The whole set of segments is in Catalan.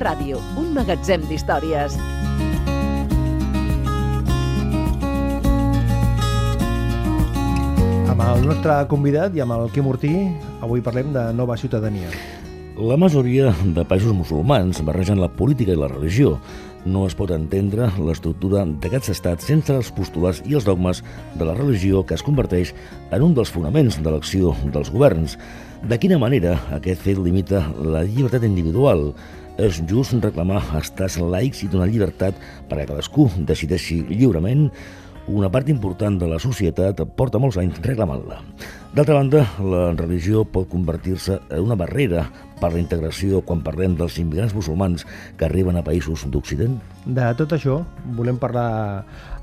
Ràdio, un magatzem d'històries. Amb el nostre convidat i amb el Quim Ortí, avui parlem de nova ciutadania. La majoria de països musulmans barregen la política i la religió. No es pot entendre l'estructura d'aquests estats sense els postulats i els dogmes de la religió que es converteix en un dels fonaments de l'acció dels governs. De quina manera aquest fet limita la llibertat individual? És just reclamar estats laics i donar llibertat perquè cadascú decideixi lliurement una part important de la societat porta molts anys reclamant-la. D'altra banda, la religió pot convertir-se en una barrera per la integració quan parlem dels immigrants musulmans que arriben a països d'Occident? De tot això volem parlar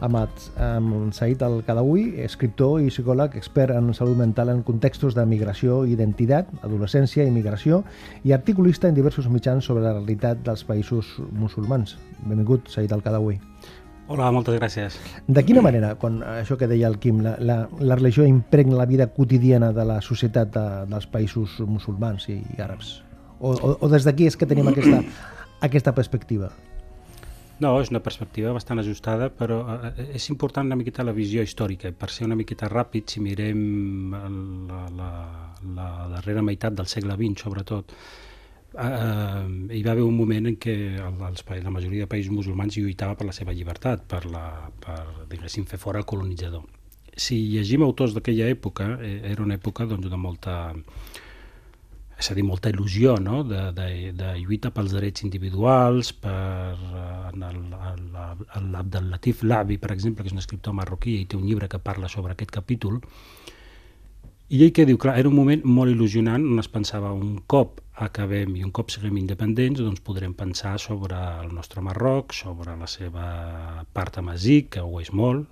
amb, amb Said Al-Kadawi, escriptor i psicòleg expert en salut mental en contextos de migració i identitat, adolescència i migració i articulista en diversos mitjans sobre la realitat dels països musulmans. Benvingut, Said Al-Kadawi. Hola, moltes gràcies. De quina manera, quan això que deia el Quim, la, la, la religió impregna la vida quotidiana de la societat de, dels països musulmans i, i àrabs? O, o, o des d'aquí és que tenim aquesta, aquesta perspectiva? No, és una perspectiva bastant ajustada, però eh, és important una miqueta la visió històrica. Per ser una miqueta ràpid, si mirem la, la, la darrera meitat del segle XX, sobretot, eh, hi va haver un moment en què el, els, la majoria de països musulmans lluitava per la seva llibertat, per, la, per diguéssim, fer fora el colonitzador. Si llegim autors d'aquella època, eh, era una època doncs, de molta és a dir, molta il·lusió no? de, de, de lluita pels drets individuals, per eh, l'Abdel Latif Labi, per exemple, que és un escriptor marroquí i té un llibre que parla sobre aquest capítol, i ell que diu, clar, era un moment molt il·lusionant on es pensava un cop acabem i un cop siguem independents doncs podrem pensar sobre el nostre Marroc, sobre la seva part amazic, que ho és molt,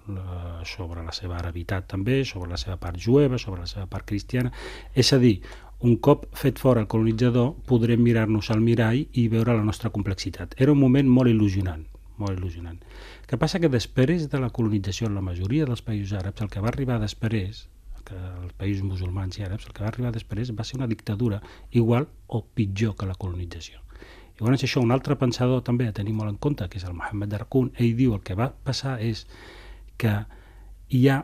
sobre la seva arabitat també, sobre la seva part jueva, sobre la seva part cristiana. És a dir, un cop fet fora el colonitzador podrem mirar-nos al mirall i veure la nostra complexitat. Era un moment molt il·lusionant, molt il·lusionant. que passa que després de la colonització en la majoria dels països àrabs, el que va arribar després que els països musulmans i àrabs, el que va arribar després va ser una dictadura igual o pitjor que la colonització. I llavors això, un altre pensador també a tenir molt en compte, que és el Mohamed Darkun, ell diu el que va passar és que hi ha,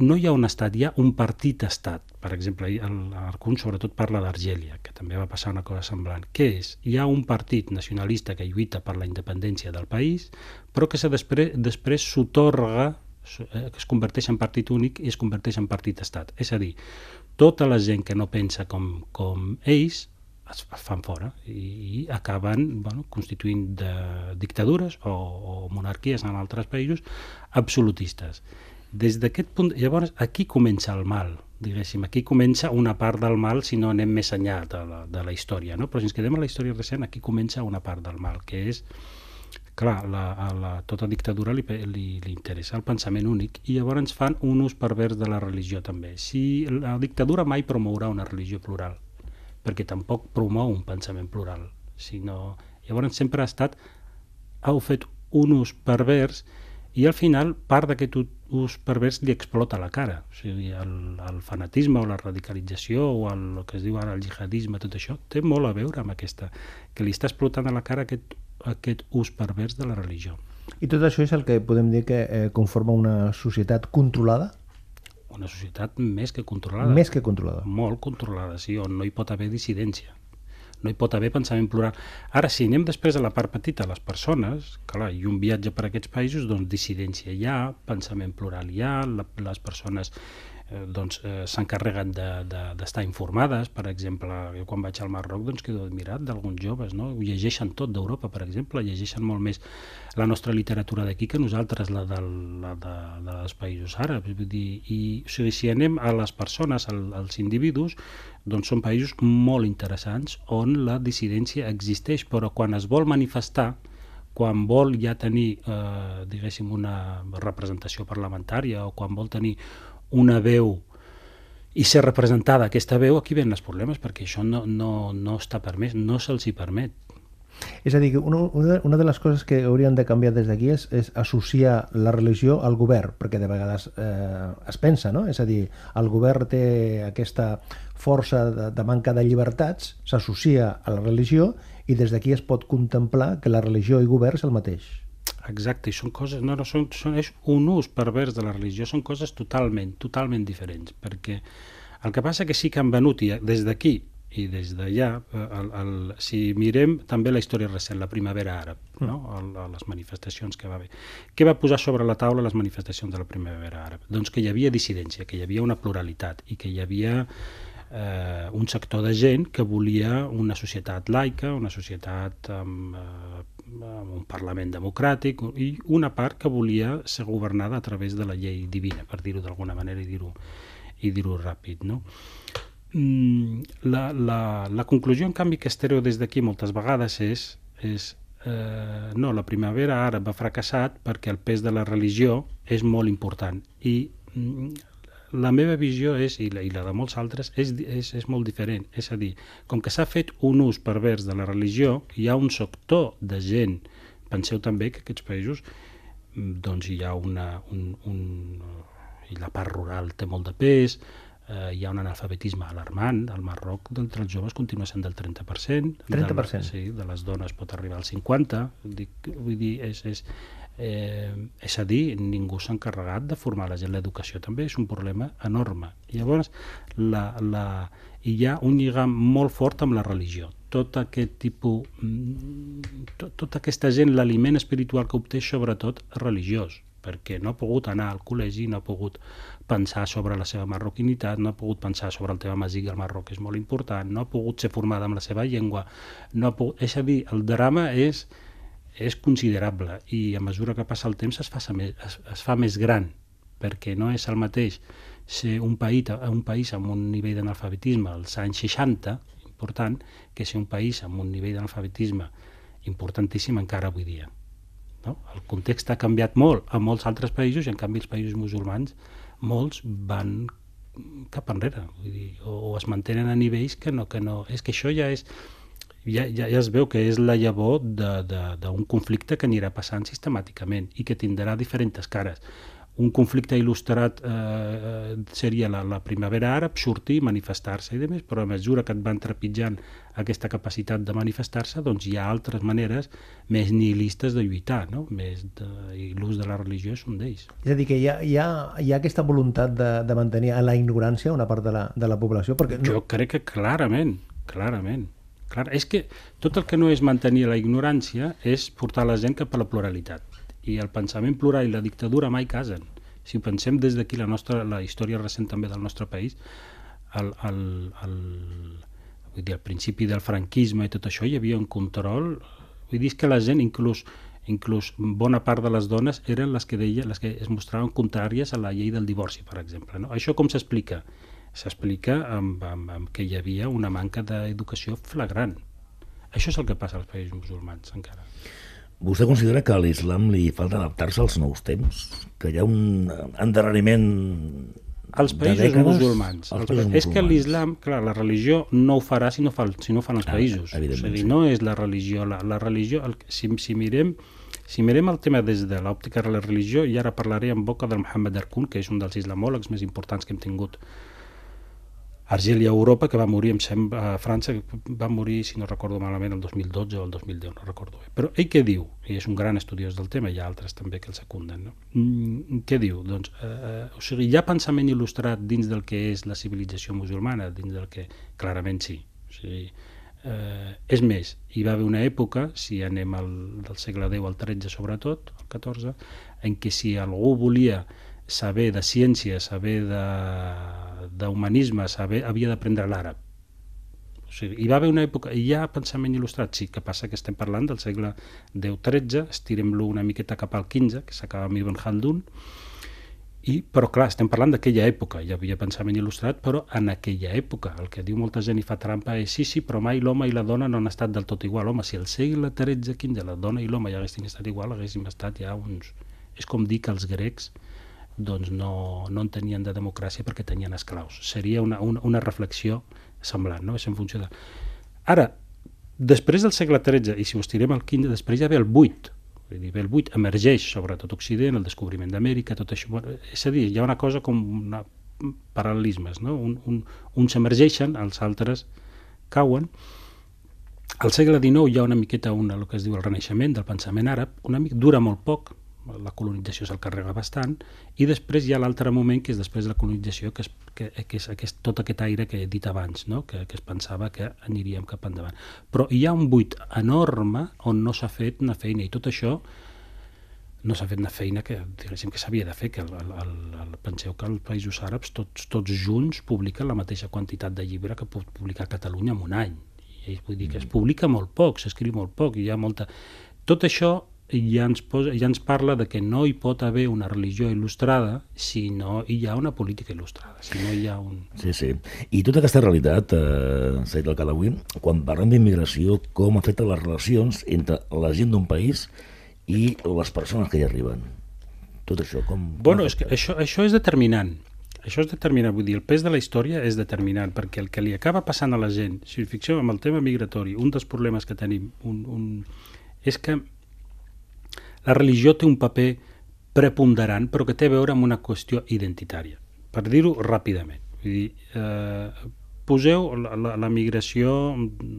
no hi ha un estat, hi ha un partit-estat. Per exemple, l'Arcun sobretot parla d'Argèlia, que també va passar una cosa semblant. Què és? Hi ha un partit nacionalista que lluita per la independència del país, però que se després, després s'otorga que es converteix en partit únic i es converteix en partit estat. És a dir, tota la gent que no pensa com, com ells es fan fora i, i acaben bueno, constituint de dictadures o, o monarquies en altres països absolutistes. Des d'aquest punt, llavors, aquí comença el mal, diguéssim, aquí comença una part del mal si no anem més enllà de la, de la història, no? però si ens quedem a la història recent, aquí comença una part del mal, que és clar, la, la, tota dictadura li, li, li interessa el pensament únic i llavors ens fan un ús pervers de la religió també. Si la dictadura mai promourà una religió plural, perquè tampoc promou un pensament plural, sinó... Llavors sempre ha estat, heu fet un ús pervers i al final part d'aquest ús pervers li explota la cara. O sigui, el, el fanatisme o la radicalització o el, el que es diu ara el jihadisme, tot això, té molt a veure amb aquesta, que li està explotant a la cara aquest aquest ús pervers de la religió. I tot això és el que podem dir que eh, conforma una societat controlada? Una societat més que controlada. Més que controlada. Molt controlada, sí, on no hi pot haver dissidència. No hi pot haver pensament plural. Ara, si anem després a la part petita, les persones, clar, i un viatge per aquests països, doncs dissidència hi ha, pensament plural hi ha, la, les persones eh, doncs, eh, s'encarreguen d'estar de, de, informades. Per exemple, jo quan vaig al Marroc doncs, quedo admirat d'alguns joves, no? ho llegeixen tot d'Europa, per exemple, llegeixen molt més la nostra literatura d'aquí que nosaltres, la, de, la de, de dels països àrabs. Vull dir, i, o sigui, si anem a les persones, al, als individus, doncs són països molt interessants on la dissidència existeix, però quan es vol manifestar, quan vol ja tenir, eh, diguéssim, una representació parlamentària o quan vol tenir una veu i ser representada aquesta veu, aquí ven els problemes, perquè això no, no, no està permès, no se'ls hi permet. És a dir, una, una de les coses que haurien de canviar des d'aquí és, és associar la religió al govern, perquè de vegades eh, es pensa, no? És a dir, el govern té aquesta força de, de manca de llibertats, s'associa a la religió i des d'aquí es pot contemplar que la religió i govern és el mateix. Exacte, i són coses, no, no, són, són, és un ús pervers de la religió, són coses totalment, totalment diferents, perquè el que passa que sí que han venut, i des d'aquí i des d'allà, eh, el, el, si mirem també la història recent, la primavera àrab, mm. no? el, les manifestacions que va haver. Què va posar sobre la taula les manifestacions de la primavera àrab? Doncs que hi havia dissidència, que hi havia una pluralitat i que hi havia eh, un sector de gent que volia una societat laica, una societat amb, eh, un Parlament democràtic i una part que volia ser governada a través de la llei divina, per dir-ho d'alguna manera i dir-ho i dir-ho ràpid. No? Mm, la, la, la conclusió, en canvi, que es des d'aquí moltes vegades és, és eh, no, la primavera àrab ha fracassat perquè el pes de la religió és molt important i mm, la meva visió és, i la, i la de molts altres, és, és, és molt diferent. És a dir, com que s'ha fet un ús pervers de la religió, hi ha un sector de gent, penseu també que aquests països mm, doncs hi ha una, un, un, i la part rural té molt de pes, eh, hi ha un analfabetisme alarmant. Al Marroc, d'entre els joves, continua sent del 30%. 30%? De, sí, de les dones pot arribar al 50%. Dic, vull dir, és, és, eh, és a dir, ningú s'ha encarregat de formar la gent. L'educació també és un problema enorme. I llavors, la, la, hi ha un lligam molt fort amb la religió. Tot aquest tipus, mm, tot, tota aquesta gent, l'aliment espiritual que obté, sobretot religiós perquè no ha pogut anar al col·legi, no ha pogut pensar sobre la seva marroquinitat, no ha pogut pensar sobre el tema màgic del Marroc, que és molt important, no ha pogut ser formada amb la seva llengua, no ha pogut... és a dir, el drama és, és considerable i a mesura que passa el temps es fa, més, es, es fa més gran, perquè no és el mateix ser un país, un país amb un nivell d'analfabetisme als anys 60, important, que ser un país amb un nivell d'analfabetisme importantíssim encara avui dia. No? El context ha canviat molt. A molts altres països i en canvi els països musulmans molts van cap enrere. Vull dir, o, o es mantenen a nivells que no, que no... És que això ja és ja, ja, ja es veu que és la llavor d'un conflicte que anirà passant sistemàticament i que tindrà diferents cares un conflicte il·lustrat eh, seria la, la primavera àrab, sortir, manifestar-se i demés, però a mesura que et van trepitjant aquesta capacitat de manifestar-se, doncs hi ha altres maneres més nihilistes de lluitar, no? més de, i l'ús de la religió és un d'ells. És a dir, que hi ha, hi ha, hi ha aquesta voluntat de, de mantenir a la ignorància una part de la, de la població? Perquè no... Jo crec que clarament, clarament. Clar, és que tot el que no és mantenir la ignorància és portar la gent cap a la pluralitat i el pensament plural i la dictadura mai casen. Si ho pensem des d'aquí, la, nostra, la història recent també del nostre país, el, el, el, vull dir, al principi del franquisme i tot això hi havia un control, vull dir que la gent inclús inclús bona part de les dones eren les que deia, les que es mostraven contràries a la llei del divorci, per exemple. No? Això com s'explica? S'explica amb, amb, amb que hi havia una manca d'educació flagrant. Això és el que passa als països musulmans encara. Vostè considera que a l'islam li falta adaptar-se als nous temps? Que hi ha un endarreriment als països dècades, musulmans. Als països és que l'islam, clar, la religió no ho farà si no, fa, si no fan els ah, països. És a dir, no és la religió. La, la religió, el, si, si, mirem, si mirem el tema des de l'òptica de la religió, i ara parlaré en boca del Muhammad Arkun, que és un dels islamòlegs més importants que hem tingut Argèlia a Europa, que va morir, em sembla, a França, que va morir, si no recordo malament, el 2012 o el 2010, no recordo bé. Però ell què diu? I és un gran estudiós del tema, hi ha altres també que el secunden. No? Mm, què diu? Doncs, eh, eh, o sigui, hi ha pensament il·lustrat dins del que és la civilització musulmana, dins del que clarament sí. O sigui, eh, és més, hi va haver una època, si anem al, del segle X al XIII sobretot, al XIV, en què si algú volia saber de ciència, saber d'humanisme, saber havia d'aprendre l'àrab. O sigui, hi va haver una època, hi ha pensament il·lustrat, sí, que passa que estem parlant del segle X-XIII, estirem-lo una miqueta cap al XV, que s'acaba amb Ibn Khaldun, i, però clar, estem parlant d'aquella època, hi havia pensament il·lustrat, però en aquella època. El que diu molta gent i fa trampa és sí, sí, però mai l'home i la dona no han estat del tot igual. Home, si el segle XIII-XV la dona i l'home ja haguessin estat igual, haguéssim estat ja uns... És com dir que els grecs doncs no, no en tenien de democràcia perquè tenien esclaus. Seria una, una, una reflexió semblant, no? És en funció de... Ara, després del segle XIII, i si ho estirem al XV, després ja ve el VIII, vull dir, el VIII, emergeix sobre tot Occident, el descobriment d'Amèrica, tot això... És a dir, hi ha una cosa com una paral·lelismes, no? Un, un, uns emergeixen, els altres cauen, al segle XIX hi ha una miqueta una, el que es diu el renaixement del pensament àrab, una mica dura molt poc, la colonització se'l carrega bastant, i després hi ha l'altre moment, que és després de la colonització, que és, que, que és aquest, tot aquest aire que he dit abans, no? que, que es pensava que aniríem cap endavant. Però hi ha un buit enorme on no s'ha fet una feina, i tot això no s'ha fet una feina que, diguéssim, que s'havia de fer, que el, el, el, penseu que els països àrabs tots, tots junts publiquen la mateixa quantitat de llibre que pot publicar Catalunya en un any. I vull dir que es publica molt poc, s'escriu molt poc, i hi ha molta... Tot això ja ens, posa, ja ens parla de que no hi pot haver una religió il·lustrada si no hi ha una política il·lustrada, si no hi ha un... Sí, sí. I tota aquesta realitat, eh, Said el Calaui, quan parlem d'immigració, com afecta les relacions entre la gent d'un país i les persones que hi arriben? Tot això, com... Bueno, és que això, això és determinant. Això és determinant, vull dir, el pes de la història és determinant, perquè el que li acaba passant a la gent, si us fixeu amb el tema migratori, un dels problemes que tenim un, un, és que la religió té un paper preponderant, però que té a veure amb una qüestió identitària. Per dir-ho ràpidament. Vull dir, eh, poseu la, la, la migració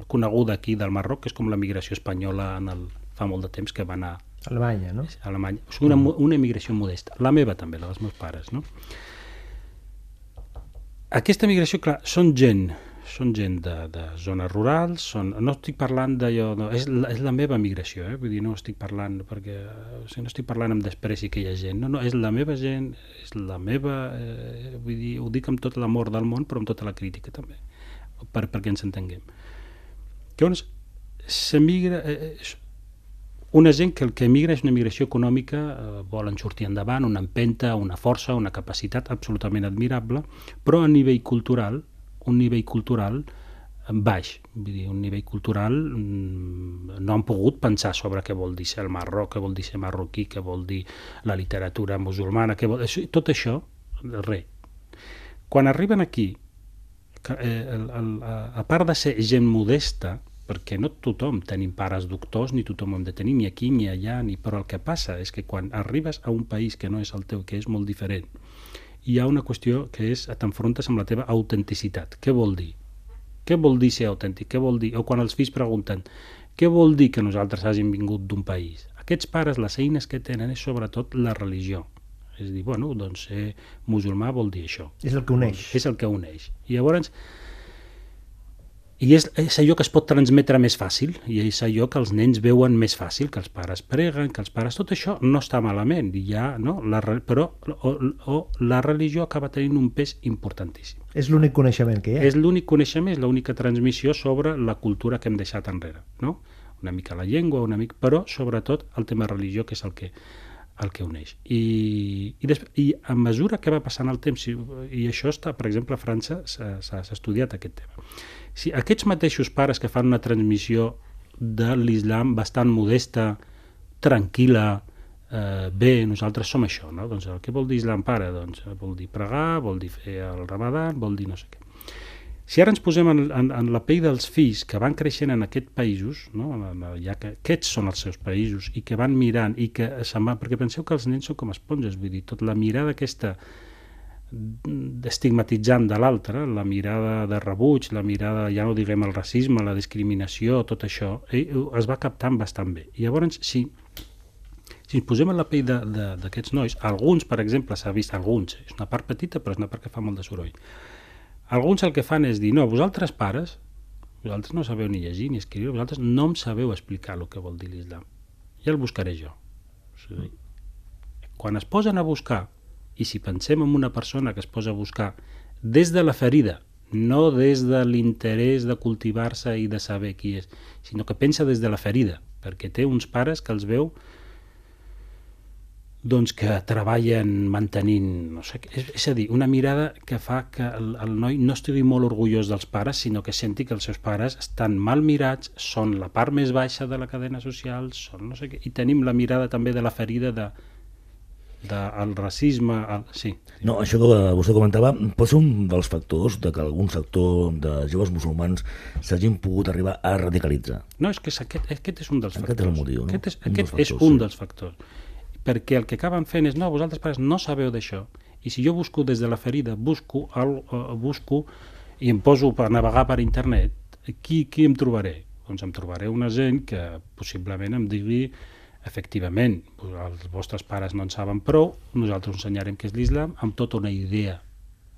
coneguda aquí del Marroc, que és com la migració espanyola en el, fa molt de temps que va anar Alemanya, no? Alemanya. O sigui, una, una immigració modesta. La meva també, la dels meus pares, no? Aquesta migració, clar, són gent són gent de, de zones rurals, són, no estic parlant d'allò, no, és, la, és la meva migració, eh? vull dir, no estic parlant perquè, o sigui, no estic parlant amb despreci que hi ha gent, no, no, és la meva gent, és la meva, eh, vull dir, ho dic amb tot l'amor del món, però amb tota la crítica també, per, perquè ens entenguem. Llavors, s'emigra, eh, eh una gent que el que emigra és una migració econòmica, eh, volen sortir endavant, una empenta, una força, una capacitat absolutament admirable, però a nivell cultural un nivell cultural baix, vull dir, un nivell cultural mm, no han pogut pensar sobre què vol dir ser el Marroc, què vol dir ser marroquí, què vol dir la literatura musulmana, què vol... tot això, res. Quan arriben aquí, eh, el, el, a part de ser gent modesta, perquè no tothom tenim pares doctors, ni tothom hem de tenir, ni aquí ni allà, ni... però el que passa és que quan arribes a un país que no és el teu, que és molt diferent, hi ha una qüestió que és t'enfrontes amb la teva autenticitat. Què vol dir? Què vol dir ser autèntic? Què vol dir? O quan els fills pregunten què vol dir que nosaltres hàgim vingut d'un país? Aquests pares, les eines que tenen és sobretot la religió. És dir, bueno, doncs ser musulmà vol dir això. És el que uneix. És el que uneix. I llavors, i és, és allò que es pot transmetre més fàcil, i és allò que els nens veuen més fàcil, que els pares preguen, que els pares... Tot això no està malament, ja, no? la, però o, o la religió acaba tenint un pes importantíssim. És l'únic coneixement que hi ha. És l'únic coneixement, és l'única transmissió sobre la cultura que hem deixat enrere. No? Una mica la llengua, una mica, però sobretot el tema religió, que és el que, el que uneix. I, i, després, I a mesura que va passant el temps, i, i això està, per exemple, a França s'ha estudiat aquest tema, si aquests mateixos pares que fan una transmissió de l'islam bastant modesta, tranquil·la, eh, bé, nosaltres som això, no? Doncs el que vol dir islam pare? Doncs vol dir pregar, vol dir fer el ramadan, vol dir no sé què. Si ara ens posem en, en, en la pell dels fills que van creixent en aquests països, no? ja que aquests són els seus països, i que van mirant, i que se'n van, perquè penseu que els nens són com esponges, vull dir, tot la mirada aquesta estigmatitzant de l'altre, la mirada de rebuig, la mirada, ja no diguem el racisme, la discriminació, tot això, eh, es va captant bastant bé. I llavors, si, si ens posem en la pell d'aquests nois, alguns, per exemple, s'ha vist, alguns, és una part petita, però és una part que fa molt de soroll, alguns el que fan és dir, no, vosaltres pares, vosaltres no sabeu ni llegir ni escriure, vosaltres no em sabeu explicar el que vol dir l'islam. Ja el buscaré jo. Sigui, quan es posen a buscar i si pensem en una persona que es posa a buscar des de la ferida, no des de l'interès de cultivar-se i de saber qui és, sinó que pensa des de la ferida, perquè té uns pares que els veu doncs que treballen mantenint, no sé, és, és a dir, una mirada que fa que el, el noi no estigui molt orgullós dels pares, sinó que senti que els seus pares estan mal mirats, són la part més baixa de la cadena social, són no sé què, i tenim la mirada també de la ferida de del racisme... El, sí. No, això que vostè comentava pot ser un dels factors de que algun sector de joves musulmans s'hagin pogut arribar a radicalitzar. No, és que és aquest, aquest és un dels aquest factors. és el motiu, no? Aquest és, un aquest factors, és un sí. dels factors. Perquè el que acaben fent és, no, vosaltres pares no sabeu d'això. I si jo busco des de la ferida, busco, el, uh, busco i em poso per navegar per internet, qui, qui em trobaré? doncs em trobaré una gent que possiblement em digui efectivament, els vostres pares no en saben prou, nosaltres ensenyarem què és l'islam amb tota una idea,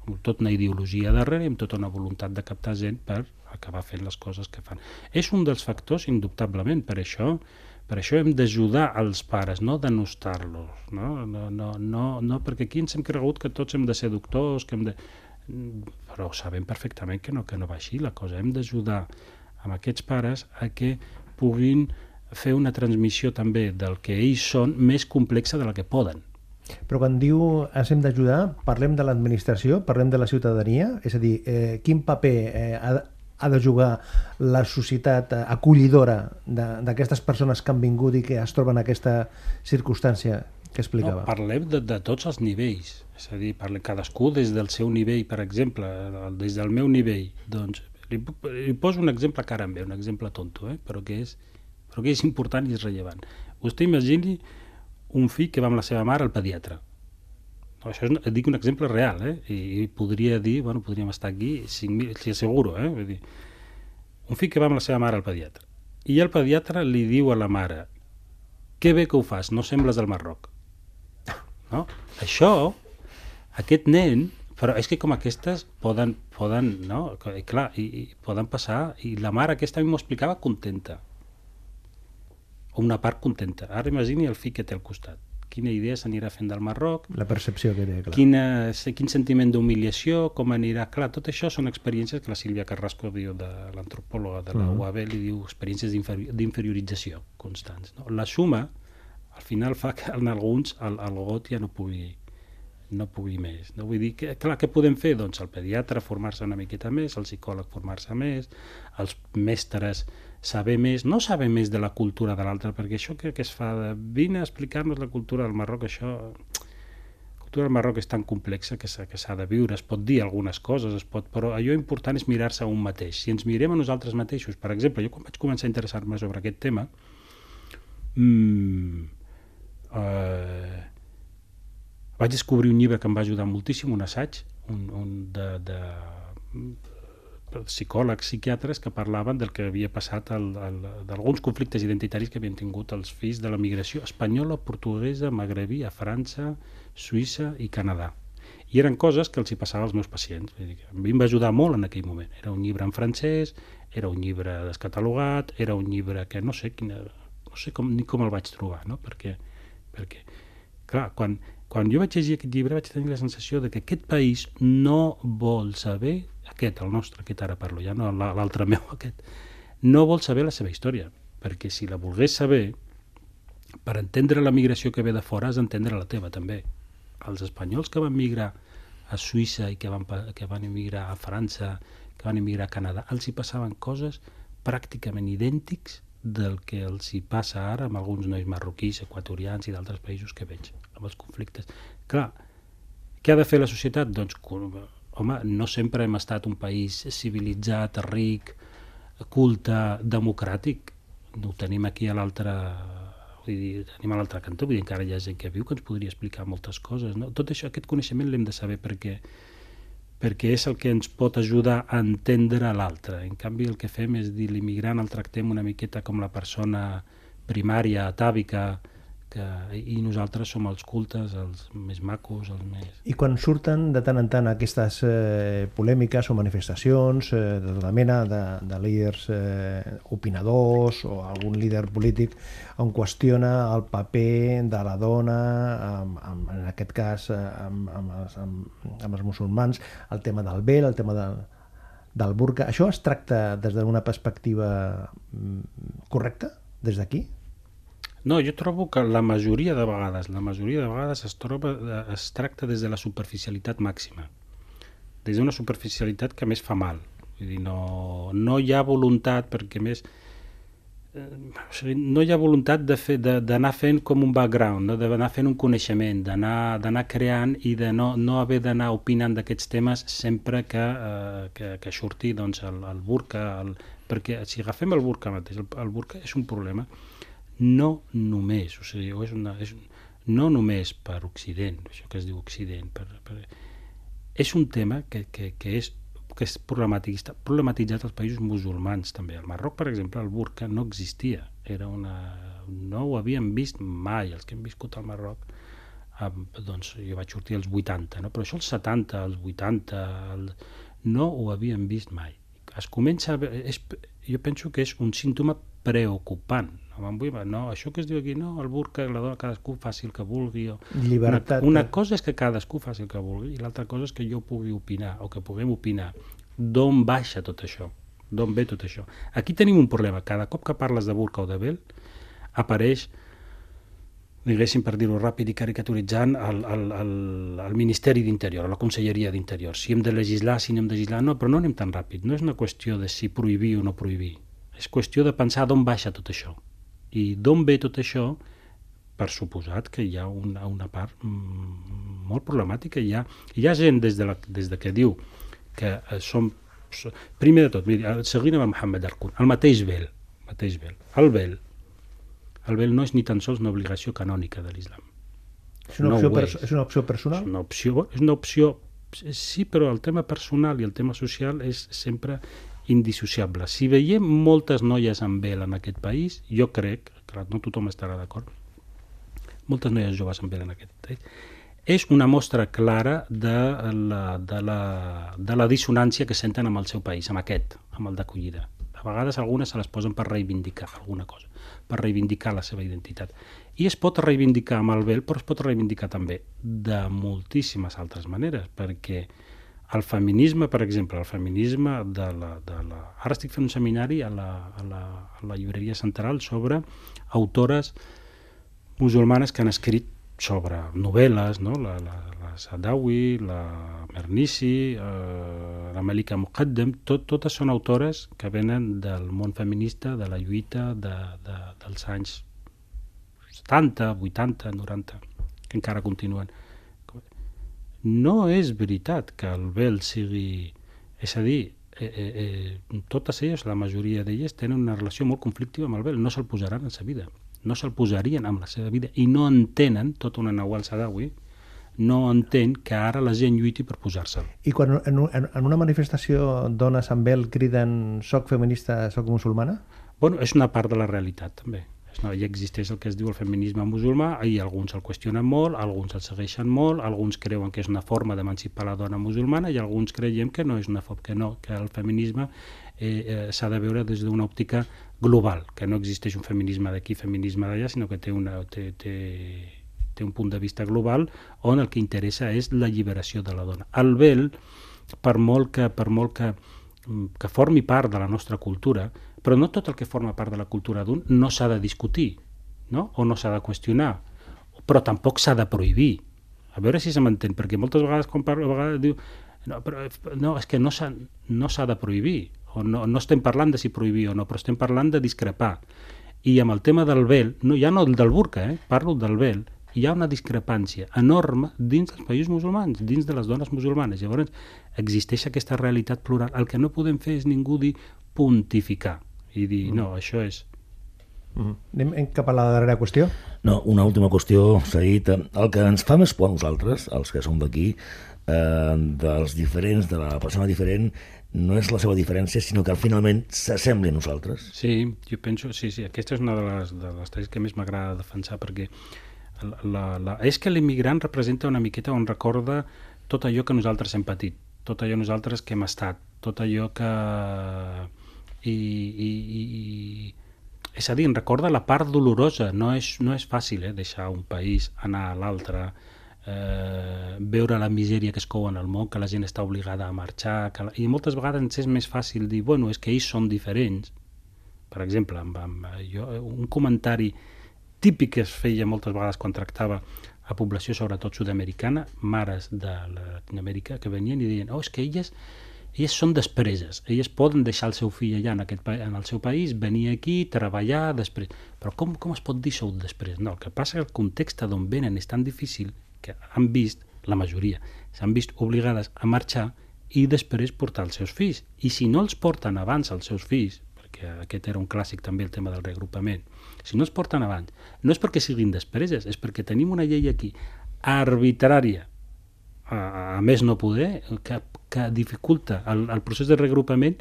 amb tota una ideologia darrere amb tota una voluntat de captar gent per acabar fent les coses que fan. És un dels factors, indubtablement, per això per això hem d'ajudar els pares, no denostar-los, no? No, no, no, no, perquè aquí ens hem cregut que tots hem de ser doctors, que hem de... però sabem perfectament que no, que no va així la cosa. Hem d'ajudar amb aquests pares a que puguin fer una transmissió també del que ells són més complexa de la que poden. Però quan diu ens hem d'ajudar, parlem de l'administració, parlem de la ciutadania, és a dir, eh, quin paper eh, ha de jugar la societat acollidora d'aquestes persones que han vingut i que es troben en aquesta circumstància que explicava? No, parlem de, de tots els nivells, és a dir, parlem cadascú des del seu nivell, per exemple, des del meu nivell, doncs, li, li poso un exemple que ara em ve, un exemple tonto, eh? però, que és, però que és important i és rellevant. Vostè imagini un fill que va amb la seva mare al pediatre, això és, dic un exemple real, eh? I, i podria dir, bueno, podríem estar aquí 5.000, si asseguro, eh? Vull dir, un fill que va amb la seva mare al pediatre. I el pediatre li diu a la mare que bé que ho fas, no sembles del Marroc. No? Això, aquest nen, però és que com aquestes poden, poden no? I, clar, i, i poden passar, i la mare aquesta m'ho explicava contenta. O una part contenta. Ara imagini el fill que té al costat quina idea s'anirà fent del Marroc, la percepció que té, clar. Quina, quin sentiment d'humiliació, com anirà... Clar, tot això són experiències que la Sílvia Carrasco diu de l'antropòloga de la uh -huh. UAB, li diu experiències d'inferiorització constants. No? La suma, al final, fa que en alguns el, el got ja no pugui no pugui més. No? Vull dir, que, clar, què podem fer? Doncs el pediatre formar-se una miqueta més, el psicòleg formar-se més, els mestres saber més, no saber més de la cultura de l'altre, perquè això que, que es fa de vine a explicar-nos la cultura del Marroc, això... La cultura del Marroc és tan complexa que s'ha de viure, es pot dir algunes coses, es pot, però allò important és mirar-se a un mateix. Si ens mirem a nosaltres mateixos, per exemple, jo quan vaig començar a interessar-me sobre aquest tema, mmm, eh, vaig descobrir un llibre que em va ajudar moltíssim, un assaig, un, un de, de psicòlegs, psiquiatres que parlaven del que havia passat d'alguns conflictes identitaris que havien tingut els fills de la migració espanyola, portuguesa, magrebí a França, Suïssa i Canadà. I eren coses que els hi passava als meus pacients. Vull dir, a mi em va ajudar molt en aquell moment. Era un llibre en francès, era un llibre descatalogat, era un llibre que no sé, quina, no sé com, ni com el vaig trobar, no? perquè, perquè clar, quan, quan jo vaig llegir aquest llibre vaig tenir la sensació de que aquest país no vol saber aquest, el nostre, aquest ara parlo, ja no l'altre meu, aquest, no vol saber la seva història, perquè si la volgués saber, per entendre la migració que ve de fora has d'entendre la teva també. Els espanyols que van migrar a Suïssa i que van, que van emigrar a França, que van emigrar a Canadà, els hi passaven coses pràcticament idèntics del que els hi passa ara amb alguns nois marroquís, equatorians i d'altres països que veig, amb els conflictes. Clar, què ha de fer la societat? Doncs home, no sempre hem estat un país civilitzat, ric, culte, democràtic. Ho tenim aquí a l'altre vull dir, tenim a l'altre cantó, vull dir, encara hi ha gent que viu que ens podria explicar moltes coses. No? Tot això, aquest coneixement l'hem de saber perquè, perquè és el que ens pot ajudar a entendre l'altre. En canvi, el que fem és dir l'immigrant el tractem una miqueta com la persona primària, atàvica, que, i nosaltres som els cultes, els més macos, els més... I quan surten de tant en tant aquestes eh, polèmiques o manifestacions eh, de tota mena de, de líders eh, opinadors o algun líder polític on qüestiona el paper de la dona, amb, amb, en aquest cas eh, amb, amb, els, amb, amb els musulmans, el tema del vel, el tema del, del burca, això es tracta des d'una perspectiva mm, correcta, des d'aquí? No, jo trobo que la majoria de vegades, la majoria de vegades es, troba, es tracta des de la superficialitat màxima, des d'una superficialitat que més fa mal. Vull dir, no, no hi ha voluntat, perquè més eh, no hi ha voluntat d'anar fent com un background, no? d'anar fent un coneixement, d'anar creant i de no, no haver d'anar opinant d'aquests temes sempre que, eh, que, que surti doncs, el, el burca, el, perquè si agafem el burca mateix, el, el burca és un problema no només, o sigui, és una, és, no només per Occident, això que es diu Occident, per, per, és un tema que, que, que és que és problemàtic, està problematitzat als països musulmans també. Al Marroc, per exemple, el burca no existia. Era una... No ho havíem vist mai, els que hem viscut al Marroc. Eh, doncs jo vaig sortir als 80, no? però això als 70, als 80, el... no ho havíem vist mai. Es comença a... És... Jo penso que és un símptoma preocupant. No, no, això que es diu aquí, no, el burca, la dona, cadascú faci el que vulgui. O... Llibertat. Una, una cosa és que cadascú faci el que vulgui i l'altra cosa és que jo pugui opinar o que puguem opinar. D'on baixa tot això? D'on ve tot això? Aquí tenim un problema. Cada cop que parles de burca o de vel, apareix diguéssim, per dir-ho ràpid i caricaturitzant, el, el, el, el Ministeri d'Interior, la Conselleria d'Interior. Si hem de legislar, si no hem de legislar, no, però no anem tan ràpid. No és una qüestió de si prohibir o no prohibir és qüestió de pensar d'on baixa tot això. I d'on ve tot això, per suposat que hi ha una, una part mm, molt problemàtica. Hi ha, hi ha gent des de, la, des de que diu que eh, som... Primer de tot, miri, seguint amb el Mohamed Arqun, el mateix vel, mateix vel. El vel, el vel no és ni tan sols una obligació canònica de l'islam. És una, No opció és. és una opció personal? És una opció, és una opció sí, però el tema personal i el tema social és sempre indissociable. Si veiem moltes noies amb vel en aquest país, jo crec, clar, no tothom estarà d'acord, moltes noies joves amb vel en aquest país, és una mostra clara de la, de, la, de la dissonància que senten amb el seu país, amb aquest, amb el d'acollida. A vegades algunes se les posen per reivindicar alguna cosa, per reivindicar la seva identitat. I es pot reivindicar amb el vel, però es pot reivindicar també de moltíssimes altres maneres, perquè el feminisme, per exemple, el feminisme de la... De la... Ara estic fent un seminari a la, a la, a la llibreria central sobre autores musulmanes que han escrit sobre novel·les, no? la, la, la Sadawi, la Mernissi, eh, la Malika Muqaddam, tot, totes són autores que venen del món feminista, de la lluita de, de, dels anys 70, 80, 90, que encara continuen. No és veritat que el vel sigui... És a dir, eh, eh, eh, totes elles, la majoria d'elles, tenen una relació molt conflictiva amb el vel, no se'l posaran en sa vida no se'l posarien amb la seva vida i no entenen, tota una Nawal Sadawi, no entén que ara la gent lluiti per posar-se'l. I quan en, en, en una manifestació dones amb vel criden soc feminista, soc musulmana? Bueno, és una part de la realitat, també. Una, ja existeix el que es diu el feminisme musulmà, i alguns el qüestionen molt, alguns el segueixen molt, alguns creuen que és una forma d'emancipar la dona musulmana i alguns creiem que no és una forma, que no, que el feminisme eh, eh, s'ha de veure des d'una òptica global, que no existeix un feminisme d'aquí, feminisme d'allà, sinó que té, una, té, té, té un punt de vista global on el que interessa és la lliberació de la dona. El vel, per molt que, per molt que, mm, que formi part de la nostra cultura, però no tot el que forma part de la cultura d'un no s'ha de discutir, no? o no s'ha de qüestionar, però tampoc s'ha de prohibir. A veure si se m'entén, perquè moltes vegades quan parlo, a vegades diu no, però, no és que no s'ha no de prohibir, o no, no estem parlant de si prohibir o no, però estem parlant de discrepar. I amb el tema del vel, no, ja no del burca, eh, parlo del vel, hi ha una discrepància enorme dins dels països musulmans, dins de les dones musulmanes. Llavors, existeix aquesta realitat plural. El que no podem fer és ningú dir pontificar i dir, mm. no, això és... Mm. Anem cap a la darrera qüestió. No, una última qüestió, Saïd. El que ens fa més por a nosaltres, els que som d'aquí, eh, dels diferents, de la persona diferent, no és la seva diferència, sinó que finalment s'assembli a nosaltres. Sí, jo penso, sí, sí, aquesta és una de les, de les tesis que més m'agrada defensar perquè la, la, la, és que l'immigrant representa una miqueta on recorda tot allò que nosaltres hem patit, tot allò nosaltres que hem estat, tot allò que... I, i, i. És a dir, recorda la part dolorosa, no és, no és fàcil eh, deixar un país, anar a l'altre, eh, veure la misèria que es cou en el món, que la gent està obligada a marxar, que la... i moltes vegades ens és més fàcil dir, bueno, és que ells són diferents. Per exemple, amb, amb, jo, un comentari típic que es feia moltes vegades quan tractava a població, sobretot sud-americana, mares de Latinoamèrica, que venien i deien, oh, és que elles, elles són despreses, elles poden deixar el seu fill allà en, aquest, en el seu país, venir aquí, treballar, després... Però com, com es pot dir sou després? No, el que passa que el context d'on venen és tan difícil que han vist, la majoria, s'han vist obligades a marxar i després portar els seus fills. I si no els porten abans els seus fills, perquè aquest era un clàssic també el tema del reagrupament, si no es porten abans, no és perquè siguin despreses, és perquè tenim una llei aquí arbitrària a, a més no poder, que, que dificulta el, el procés de regrupament,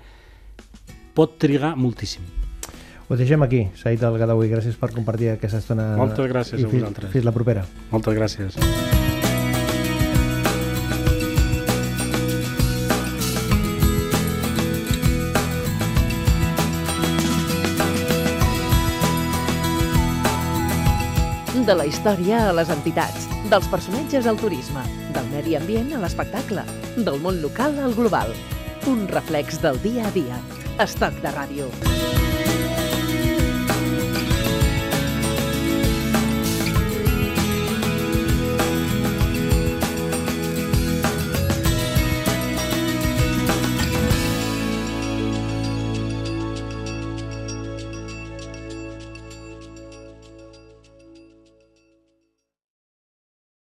pot trigar moltíssim. Ho deixem aquí, Said El Gadawi. Gràcies per compartir aquesta estona. Moltes gràcies I a fins, vosaltres. Fins la propera. Moltes gràcies. De la història a les entitats, dels personatges al turisme, del medi ambient a l'espectacle, del món local al global. Un reflex del dia a dia. Estoc de ràdio.